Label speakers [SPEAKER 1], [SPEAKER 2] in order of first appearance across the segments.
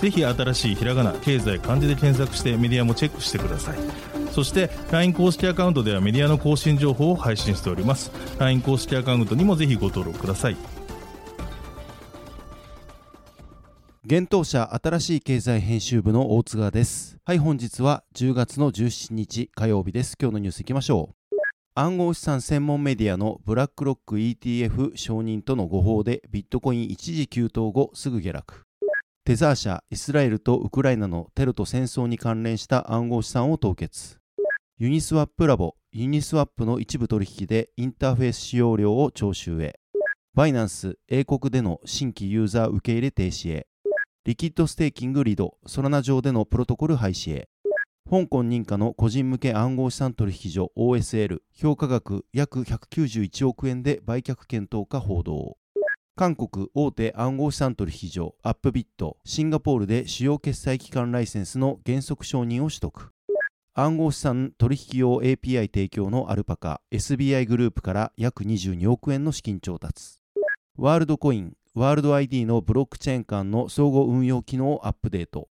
[SPEAKER 1] ぜひ新しいひらがな経済漢字で検索してメディアもチェックしてください。そして LINE 公式アカウントではメディアの更新情報を配信しております。LINE 公式アカウントにもぜひご登録ください。
[SPEAKER 2] 現当社新しい経済編集部の大津川です。はい本日は10月の17日火曜日です。今日のニュースいきましょう。暗号資産専門メディアのブラックロック ETF 承認との誤報でビットコイン一時急騰後すぐ下落。テザー社イスラエルとウクライナのテロと戦争に関連した暗号資産を凍結ユニスワップラボユニスワップの一部取引でインターフェース使用料を徴収へバイナンス英国での新規ユーザー受け入れ停止へリキッドステーキングリド、ソラナ上でのプロトコル廃止へ。香港認可の個人向け暗号資産取引所 OSL、評価額約191億円で売却検討か報道。韓国大手暗号資産取引所アップビット、シンガポールで主要決済機関ライセンスの原則承認を取得。暗号資産取引用 API 提供のアルパカ、SBI グループから約22億円の資金調達。ワールドコイン、ワールド ID のブロックチェーン間の相互運用機能をアップデート。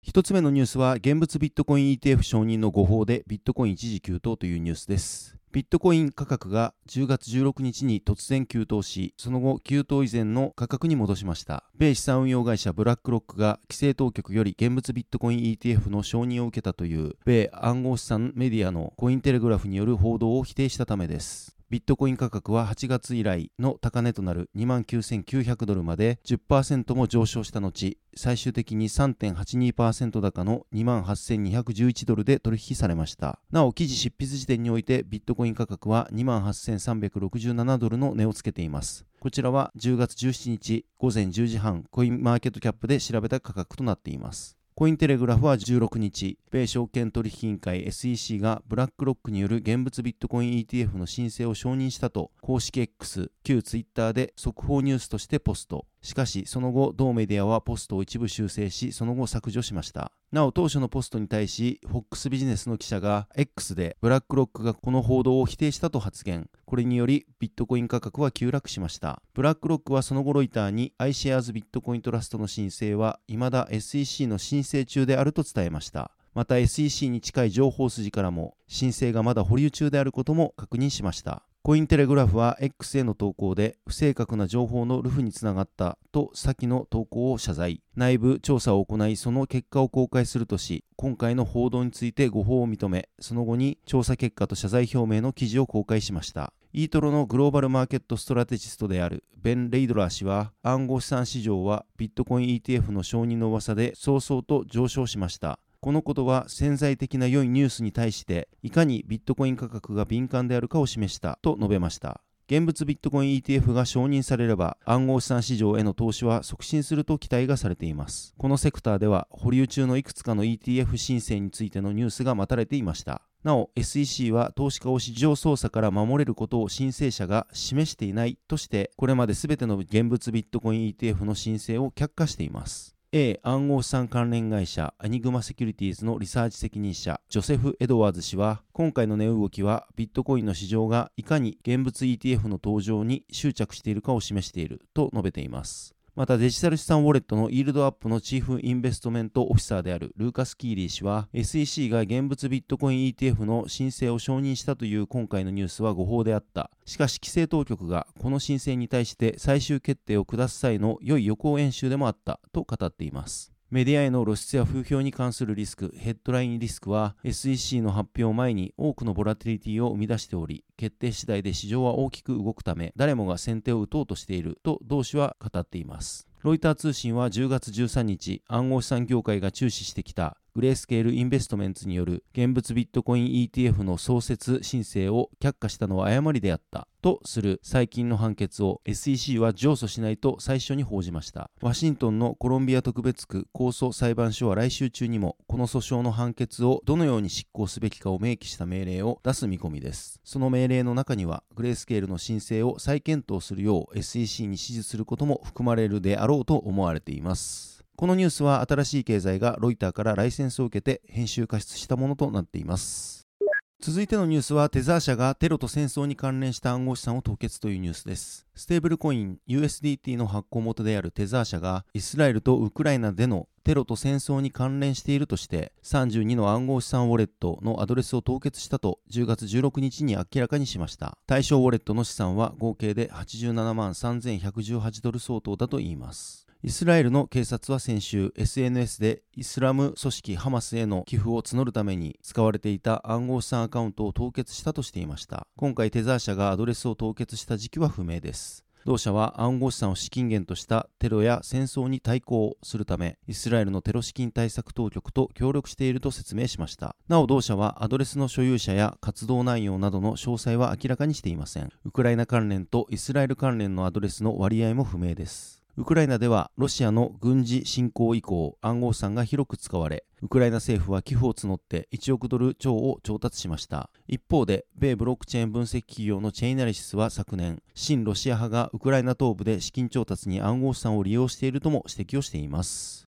[SPEAKER 2] 一つ目のニュースは、現物ビットコイン ETF 承認の誤報でビットコイン一時急騰というニュースです。ビットコイン価格が10月16日に突然急騰し、その後急騰以前の価格に戻しました。米資産運用会社ブラックロックが規制当局より現物ビットコイン ETF の承認を受けたという米暗号資産メディアのコインテレグラフによる報道を否定したためです。ビットコイン価格は8月以来の高値となる29,900ドルまで10%も上昇した後、最終的に3.82%高の28,211ドルで取引されました。なお、記事執筆時点においてビットコイン価格は28,367ドルの値をつけています。こちらは10月17日午前10時半、コインマーケットキャップで調べた価格となっています。コインテレグラフは16日、米証券取引委員会 SEC がブラックロックによる現物ビットコイン ETF の申請を承認したと公式 X、旧 Twitter で速報ニュースとしてポスト。しかし、その後、同メディアはポストを一部修正し、その後削除しました。なお、当初のポストに対し、FOX ビジネスの記者が X でブラックロックがこの報道を否定したと発言。これにより、ビットコイン価格は急落しました。ブラックロックはその後ロイターに iShares ビットコイントラストの申請は未だ SEC の申請中であると伝えました。また SEC に近い情報筋からも申請がまだ保留中であることも確認しました。コインテレグラフは X への投稿で不正確な情報のルフにつながったと先の投稿を謝罪。内部調査を行いその結果を公開するとし、今回の報道について誤報を認め、その後に調査結果と謝罪表明の記事を公開しました。イートロのグローバルマーケットストラテジストであるベン・レイドラー氏は暗号資産市場はビットコイン ETF の承認の噂で早々と上昇しました。このことは潜在的な良いニュースに対していかにビットコイン価格が敏感であるかを示したと述べました。現物ビットコイン ETF が承認されれば暗号資産市場への投資は促進すると期待がされています。このセクターでは保留中のいくつかの ETF 申請についてのニュースが待たれていました。なお SEC は投資家を市場操作から守れることを申請者が示していないとしてこれまで全ての現物ビットコイン ETF の申請を却下しています。A 暗号資産関連会社アニグマセキュリティーズのリサーチ責任者ジョセフ・エドワーズ氏は今回の値動きはビットコインの市場がいかに現物 ETF の登場に執着しているかを示していると述べています。またデジタル資産ウォレットのイールドアップのチーフインベストメントオフィサーであるルーカス・キーリー氏は SEC が現物ビットコイン ETF の申請を承認したという今回のニュースは誤報であった。しかし規制当局がこの申請に対して最終決定を下す際の良い予行演習でもあったと語っています。メディアへの露出や風評に関するリスク、ヘッドラインリスクは SEC の発表前に多くのボラティリティを生み出しており、決定次第で市場は大きく動くため、誰もが先手を打とうとしていると同氏は語っています。ロイター通信は10月13日、暗号資産業界が注視してきたグレースケールインベストメンツによる現物ビットコイン ETF の創設申請を却下したのは誤りであったとする最近の判決を SEC は上訴しないと最初に報じました。ワシントンのコロンビア特別区控訴裁判所は来週中にもこの訴訟の判決をどのように執行すべきかを明記した命令を出す見込みです。その命令の中にはグレースケールの申請を再検討するよう SEC に指示することも含まれるであろうと思われています。このニュースは新しい経済がロイターからライセンスを受けて編集加筆したものとなっています。続いてのニュースはテザー社がテロと戦争に関連した暗号資産を凍結というニュースです。ステーブルコイン USDT の発行元であるテザー社がイスラエルとウクライナでのテロと戦争に関連しているとして32の暗号資産ウォレットのアドレスを凍結したと10月16日に明らかにしました。対象ウォレットの資産は合計で87万3118ドル相当だといいます。イスラエルの警察は先週 SNS でイスラム組織ハマスへの寄付を募るために使われていた暗号資産アカウントを凍結したとしていました。今回テザー社がアドレスを凍結した時期は不明です。同社は暗号資産を資金源としたテロや戦争に対抗するためイスラエルのテロ資金対策当局と協力していると説明しました。なお同社はアドレスの所有者や活動内容などの詳細は明らかにしていません。ウクライナ関連とイスラエル関連のアドレスの割合も不明です。ウクライナではロシアの軍事侵攻以降暗号資産が広く使われウクライナ政府は寄付を募って1億ドル超を調達しました。一方で米ブロックチェーン分析企業のチェイナリシスは昨年親ロシア派がウクライナ東部で資金調達に暗号資産を利用しているとも指摘をしています。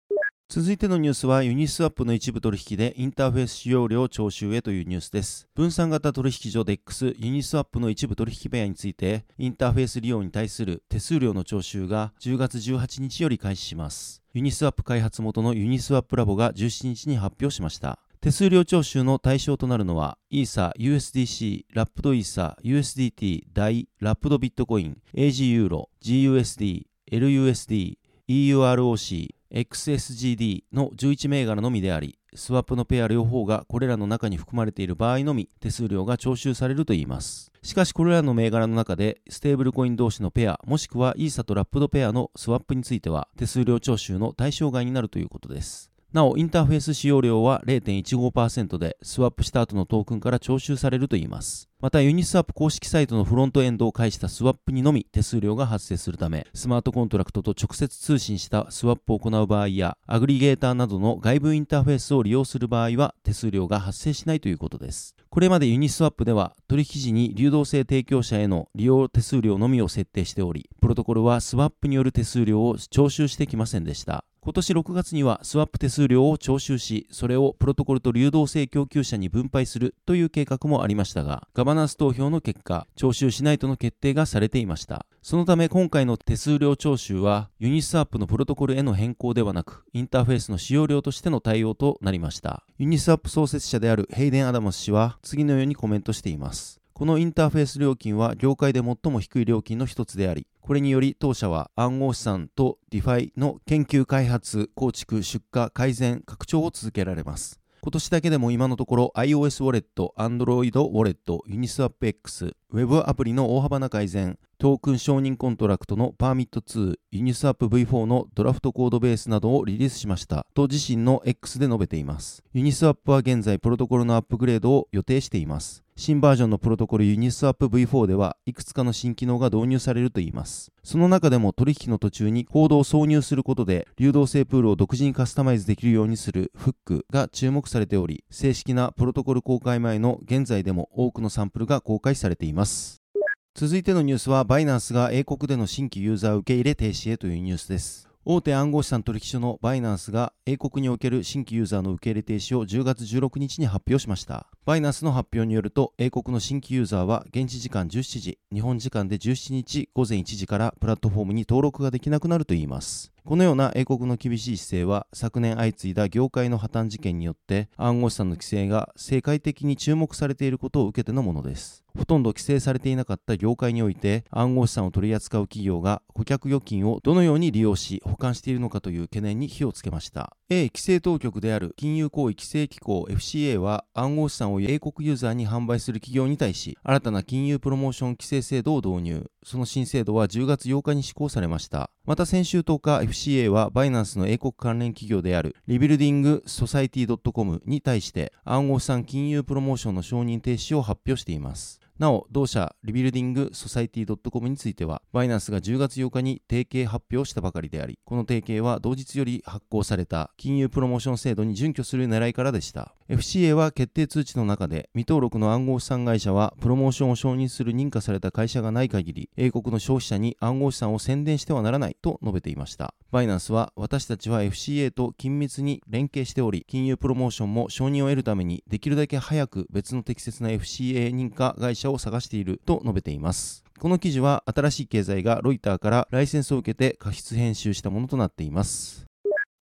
[SPEAKER 2] 続いてのニュースはユニスワップの一部取引でインターフェース使用料徴収へというニュースです。分散型取引所 DEX ユニスワップの一部取引ペアについてインターフェース利用に対する手数料の徴収が10月18日より開始します。ユニスワップ開発元のユニスワップラボが17日に発表しました。手数料徴収の対象となるのは、イーサ、USDC、ラップドイーサ、USDT、ダイ、ラップドビットコイン、AG ユーロ、GUSD、LUSD、EUROC、XSGD の11銘柄のみであり、スワップのペア両方がこれらの中に含まれている場合のみ手数料が徴収されるといいます。しかしこれらの銘柄の中でステーブルコイン同士のペアもしくはイーサとラップドペアのスワップについては手数料徴収の対象外になるということです。なお、インターフェース使用料は0.15%で、スワップした後のトークンから徴収されるといいます。また、ユニスワップ公式サイトのフロントエンドを介したスワップにのみ手数料が発生するため、スマートコントラクトと直接通信したスワップを行う場合や、アグリゲーターなどの外部インターフェースを利用する場合は、手数料が発生しないということです。これまでユニスワップでは、取引時に流動性提供者への利用手数料のみを設定しており、プロトコルはスワップによる手数料を徴収してきませんでした。今年6月にはスワップ手数料を徴収し、それをプロトコルと流動性供給者に分配するという計画もありましたが、ガバナンス投票の結果、徴収しないとの決定がされていました。そのため今回の手数料徴収は、ユニスワップのプロトコルへの変更ではなく、インターフェースの使用料としての対応となりました。ユニスワップ創設者であるヘイデン・アダムス氏は、次のようにコメントしています。このインターフェース料金は業界で最も低い料金の一つであり、これにより当社は暗号資産とディファイの研究開発、構築、出荷、改善、拡張を続けられます。今年だけでも今のところ iOS ウォレット、Android ウォレット、Uniswap X、Web アプリの大幅な改善、トークン承認コントラクトのパーミット2、Uniswap V4 のドラフトコードベースなどをリリースしましたと自身の X で述べています。Uniswap は現在プロトコルのアップグレードを予定しています。新バージョンのプロトコル Uniswap V4 ではいくつかの新機能が導入されるといいます。その中でも取引の途中にコードを挿入することで流動性プールを独自にカスタマイズできるようにするフックが注目されており、正式なプロトコル公開前の現在でも多くのサンプルが公開されています。続いてのニュースは、バイナンスが英国での新規ユーザー受け入れ停止へというニュースです。大手暗号資産取引所のバイナンスが英国における新規ユーザーの受け入れ停止を10月16日に発表しました。バイナンスの発表によると、英国の新規ユーザーは現地時間17時、日本時間で17日午前1時からプラットフォームに登録ができなくなるといいます。このような英国の厳しい姿勢は昨年相次いだ業界の破綻事件によって暗号資産の規制が世界的に注目されていることを受けてのものです。ほとんど規制されていなかった業界において暗号資産を取り扱う企業が顧客預金をどのように利用し保管しているのかという懸念に火をつけました。A 規制当局である金融行為規制機構 FCA は暗号資産を英国ユーザーに販売する企業に対し新たな金融プロモーション規制制度を導入。その新制度は10月8日に施行されました。また先週10日 FCA はバイナンスの英国関連企業であるリビルディング・ソサイティドット・コムに対して暗号資産金融プロモーションの承認停止を発表しています。なお、同社リビルディングソサイティ .com については、バイナンスが10月8日に提携発表したばかりであり、この提携は同日より発効された金融プロモーション制度に準拠する狙いからでした。FCA は決定通知の中で、未登録の暗号資産会社は、プロモーションを承認する認可された会社がない限り、英国の消費者に暗号資産を宣伝してはならないと述べていました。バイナンスは、私たちは FCA と緊密に連携しており、金融プロモーションの承認を得るために、できるだけ早く別の適切な FCA 認可会社をを探していると述べています。この記事は新しい経済がロイターからライセンスを受けて加筆編集したものとなっています。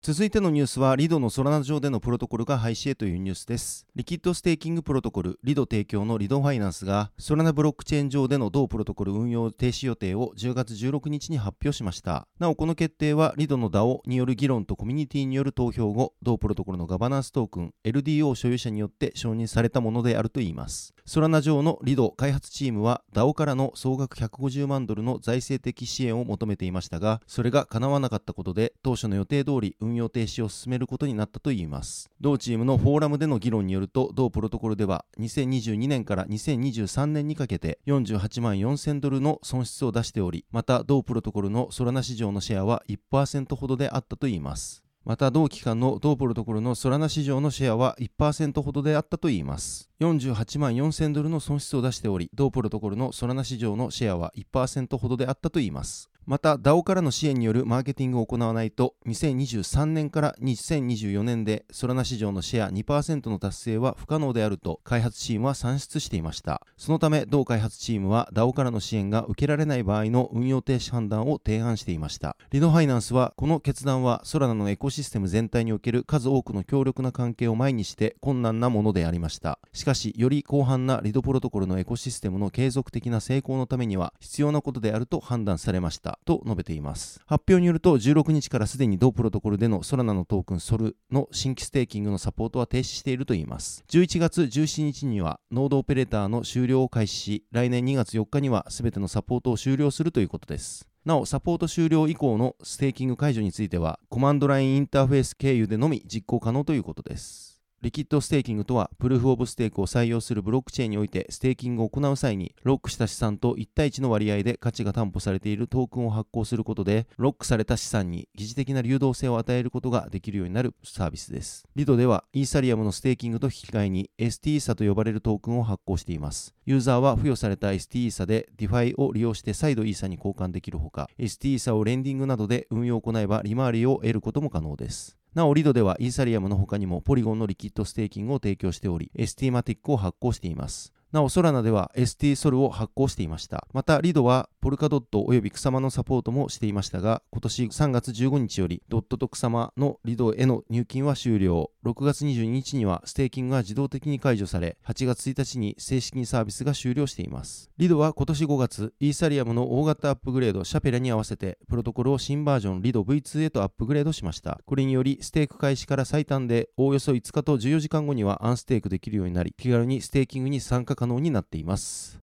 [SPEAKER 2] 続いてのニュースは、リドのソラナ上でのプロトコルが廃止へというニュースです。リキッドステーキングプロトコル、リド提供のリドファイナンスが、ソラナブロックチェーン上での同プロトコル運用停止予定を10月16日に発表しました。なお、この決定は、リドの DAO による議論とコミュニティによる投票後、同プロトコルのガバナンストークン、LDO 所有者によって承認されたものであるといいます。ソラナ上のリド開発チームは DAO からの総額150万ドルの財政的支援を求めていましたが、それが叶わなかったことで、当初の予定通り運用停止を進めることになったといいます。同チームのフォーラムでの議論によると、同プロトコルでは2022年から2023年にかけて48万4000ドルの損失を出しており、また同プロトコルのソラナ市場のシェアは1%ほどであったといいます。また同期間の同ポルトコルのソラナ市場のシェアは1%ほどであったといいます。48万4000ドルの損失を出しており、同ポルトコルのソラナ市場のシェアは1%ほどであったといいます。また DAO からの支援によるマーケティングを行わないと2023年から2024年でソラナ市場のシェア2%の達成は不可能であると開発チームは算出していました。そのため同開発チームは DAO からの支援が受けられない場合の運用停止判断を提案していました。リドファイナンスはこの決断はソラナのエコシステム全体における数多くの強力な関係を前にして困難なものでありました。しかしより広範なリドプロトコルのエコシステムの継続的な成功のためには必要なことであると判断されました。と述べています。発表によると、16日からすでに同プロトコルでのソラナのトークンソルの新規ステーキングのサポートは停止しているといいます。11月17日には、ノードオペレーターの終了を開始し、来年2月4日には全てのサポートを終了するということです。なお、サポート終了以降のステーキング解除については、コマンドラインインターフェース経由でのみ実行可能ということです。リキッドステーキングとは、プルーフオブステークを採用するブロックチェーンにおいて、ステーキングを行う際に、ロックした資産と1対1の割合で価値が担保されているトークンを発行することで、ロックされた資産に疑似的な流動性を与えることができるようになるサービスです。リドでは、イーサリアムのステーキングと引き換えに、ST イーサと呼ばれるトークンを発行しています。ユーザーは付与された ST イーサで DeFi を利用して再度イーサに交換できるほか、ST イーサをレンディングなどで運用を行えば利回りを得ることも可能です。なお、リドではイーサリアムの他にもポリゴンのリキッドステーキングを提供しており、 ST マティックを発行しています。なお、ソラナでは ST ソルを発行していました。また、リドはポルカドット及びクサマのサポートもしていましたが、今年3月15日よりドットとクサマのリドへの入金は終了。6月22日にはステーキングが自動的に解除され、8月1日に正式にサービスが終了しています。リドは今年5月、イーサリアムの大型アップグレードシャペラに合わせて、プロトコルを新バージョンリド V2 へとアップグレードしました。これにより、ステーク開始から最短で、おおよそ5日と14時間後にはアンステークできるようになり、気軽にステーキングに参加可能になっています。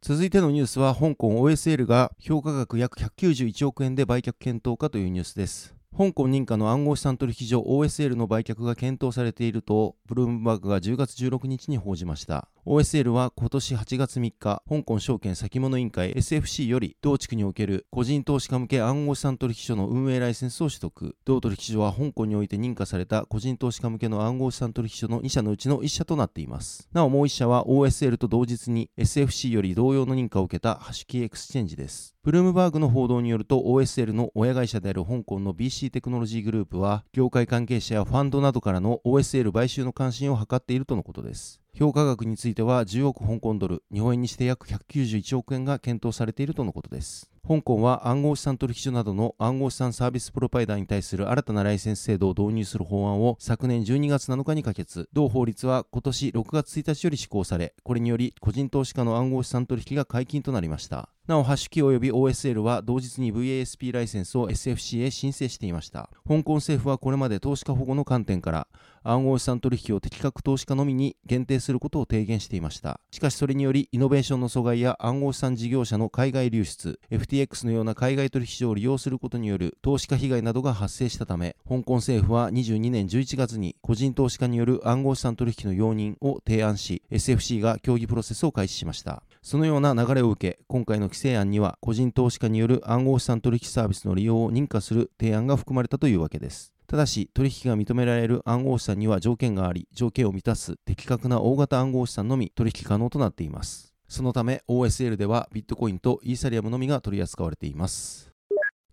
[SPEAKER 2] 続いてのニュースは香港 OSL が評価額約191億円で売却検討かというニュースです香港認可の暗号資産取引所 OSL の売却が検討されているとブルームバーグが10月16日に報じました OSL は今年8月3日、香港証券先物委員会 SFC より同地区における個人投資家向け暗号資産取引所の運営ライセンスを取得。同取引所は香港において認可された個人投資家向けの暗号資産取引所の2社のうちの1社となっています。なおもう1社は OSL と同日に SFC より同様の認可を受けたハッシュキーエクスチェンジです。ブルームバーグの報道によると OSL の親会社である香港の BC テクノロジーグループは業界関係者やファンドなどからの OSL 買収の関心を図っているとのことです。評価額については10億香港ドル、日本円にして約191億円が検討されているとのことです。香港は暗号資産取引所などの暗号資産サービスプロバイダーに対する新たなライセンス制度を導入する法案を昨年12月7日に可決。同法律は今年6月1日より施行され、これにより個人投資家の暗号資産取引が解禁となりました。なお、ハッシュキー及び OSL は同日に VASP ライセンスを SFC へ申請していました。香港政府はこれまで投資家保護の観点から暗号資産取引を適格投資家のみに限定するすることを提言していましたしかしそれによりイノベーションの阻害や暗号資産事業者の海外流出 FTX のような海外取引所を利用することによる投資家被害などが発生したため香港政府は22年11月に個人投資家による暗号資産取引の容認を提案し SFC が協議プロセスを開始しましたそのような流れを受け今回の規制案には個人投資家による暗号資産取引サービスの利用を認可する提案が含まれたというわけですただし、取引が認められる暗号資産には条件があり、条件を満たす的確な大型暗号資産のみ取引可能となっています。そのため OSL ではビットコインとイーサリアムのみが取り扱われています。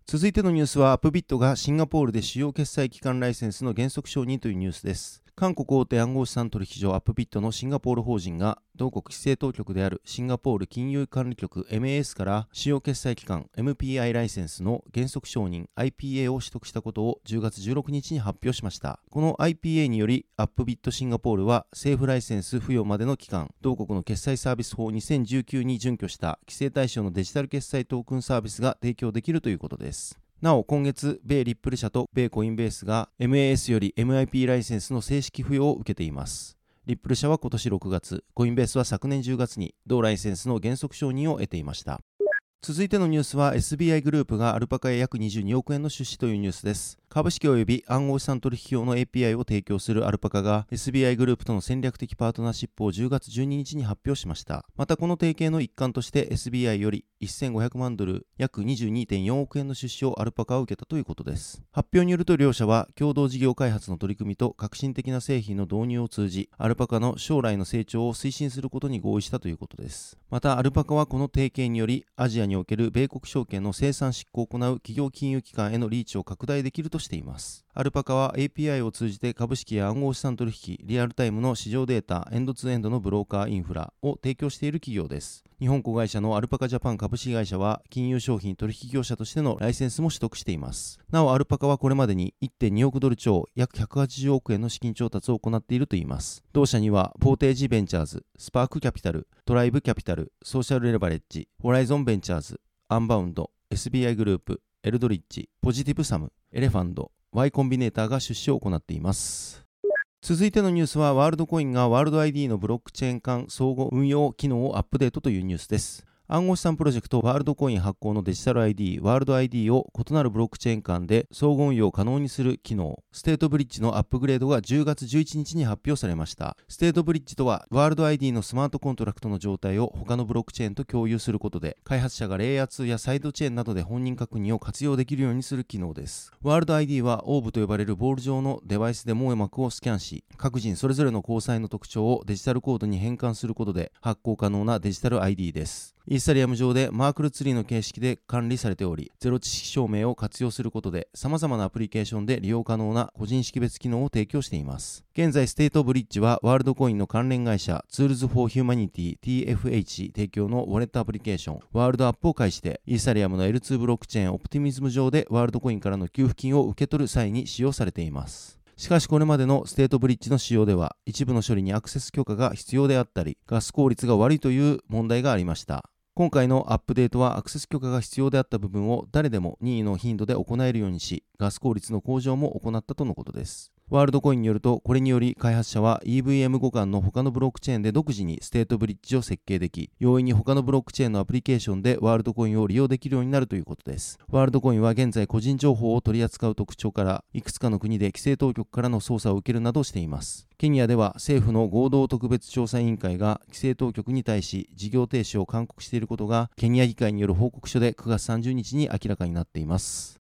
[SPEAKER 2] 続いてのニュースは、アップビットがシンガポールで主要決済機関ライセンスの原則承認というニュースです。韓国大手暗号資産取引所アップビットのシンガポール法人が同国規制当局であるシンガポール金融管理局 MAS から主要決済機関 MPI ライセンスの原則承認 IPA を取得したことを10月16日に発表しました。この IPA によりアップビットシンガポールは政府ライセンス付与までの期間、同国の決済サービス法2019に準拠した規制対象のデジタル決済トークンサービスが提供できるということです。なお、今月、米リップル社と米コインベースが MAS より MIP ライセンスの正式付与を受けています。リップル社は今年6月、コインベースは昨年10月に同ライセンスの原則承認を得ていました。続いてのニュースは SBI グループがアルパカへ約22億円の出資というニュースです。株式及び暗号資産取引用の API を提供するアルパカが SBI グループとの戦略的パートナーシップを10月12日に発表しました。またこの提携の一環として SBI より1500万ドル約22.4億円の出資をアルパカを受けたということです。発表によると両社は共同事業開発の取り組みと革新的な製品の導入を通じアルパカの将来の成長を推進することに合意したということです。またアルパカはこの提携によりアジアにおける米国証券の生産執行を行う企業金融機関へのリーチを拡大できるとしています。アルパカは API を通じて株式や暗号資産取引、リアルタイムの市場データ、エンドツーエンドのブローカーインフラを提供している企業です。日本子会社のアルパカジャパン株式会社は金融商品取引業者としてのライセンスも取得しています。なお、アルパカはこれまでに1.2億ドル超約180億円の資金調達を行っているといいます。同社には、ポーテージベンチャーズ、スパークキャピタル、トライブキャピタル、ソーシャルレバレッジ、ホライゾンベンチャーズ、アンバウンド、SBI グループ、エルドリッジ、ポジティブサム、エレファンド、Y コンビネーターが出資を行っています。続いてのニュースは、ワールドコインがワールド ID のブロックチェーン間相互運用機能をアップデートというニュースです。暗号資産プロジェクトワールドコイン発行のデジタル ID、ワールド ID を異なるブロックチェーン間で相互運用可能にする機能、ステートブリッジのアップグレードが10月11日に発表されました。ステートブリッジとは、ワールド ID のスマートコントラクトの状態を他のブロックチェーンと共有することで、開発者がレイヤー2やサイドチェーンなどで本人確認を活用できるようにする機能です。ワールド ID はオーブと呼ばれるボール状のデバイスで網膜をスキャンし、各人それぞれの虹彩の特徴をデジタルコードに変換することで発行可能なデジタル ID です。イーサリアム上でマークルツリーの形式で管理されており、ゼロ知識証明を活用することで様々なアプリケーションで利用可能な個人識別機能を提供しています。現在、ステートブリッジはワールドコインの関連会社ツールズフォーヒューマニティ TFH 提供のウォレットアプリケーションワールドアップを介してイーサリアムの L2 ブロックチェーンオプティミズム上でワールドコインからの給付金を受け取る際に使用されています。しかしこれまでのステートブリッジの使用では一部の処理にアクセス許可が必要であったりガス効率が悪いという問題がありました。今回のアップデートはアクセス許可が必要であった部分を誰でも任意の頻度で行えるようにし、ガス効率の向上も行ったとのことです。ワールドコインによると、これにより開発者は EVM 互換の他のブロックチェーンで独自にステートブリッジを設計でき、容易に他のブロックチェーンのアプリケーションでワールドコインを利用できるようになるということです。ワールドコインは現在個人情報を取り扱う特徴から、いくつかの国で規制当局からの捜査を受けるなどしています。ケニアでは政府の合同特別調査委員会が規制当局に対し事業停止を勧告していることが、ケニア議会による報告書で9月30日に明らかになっています。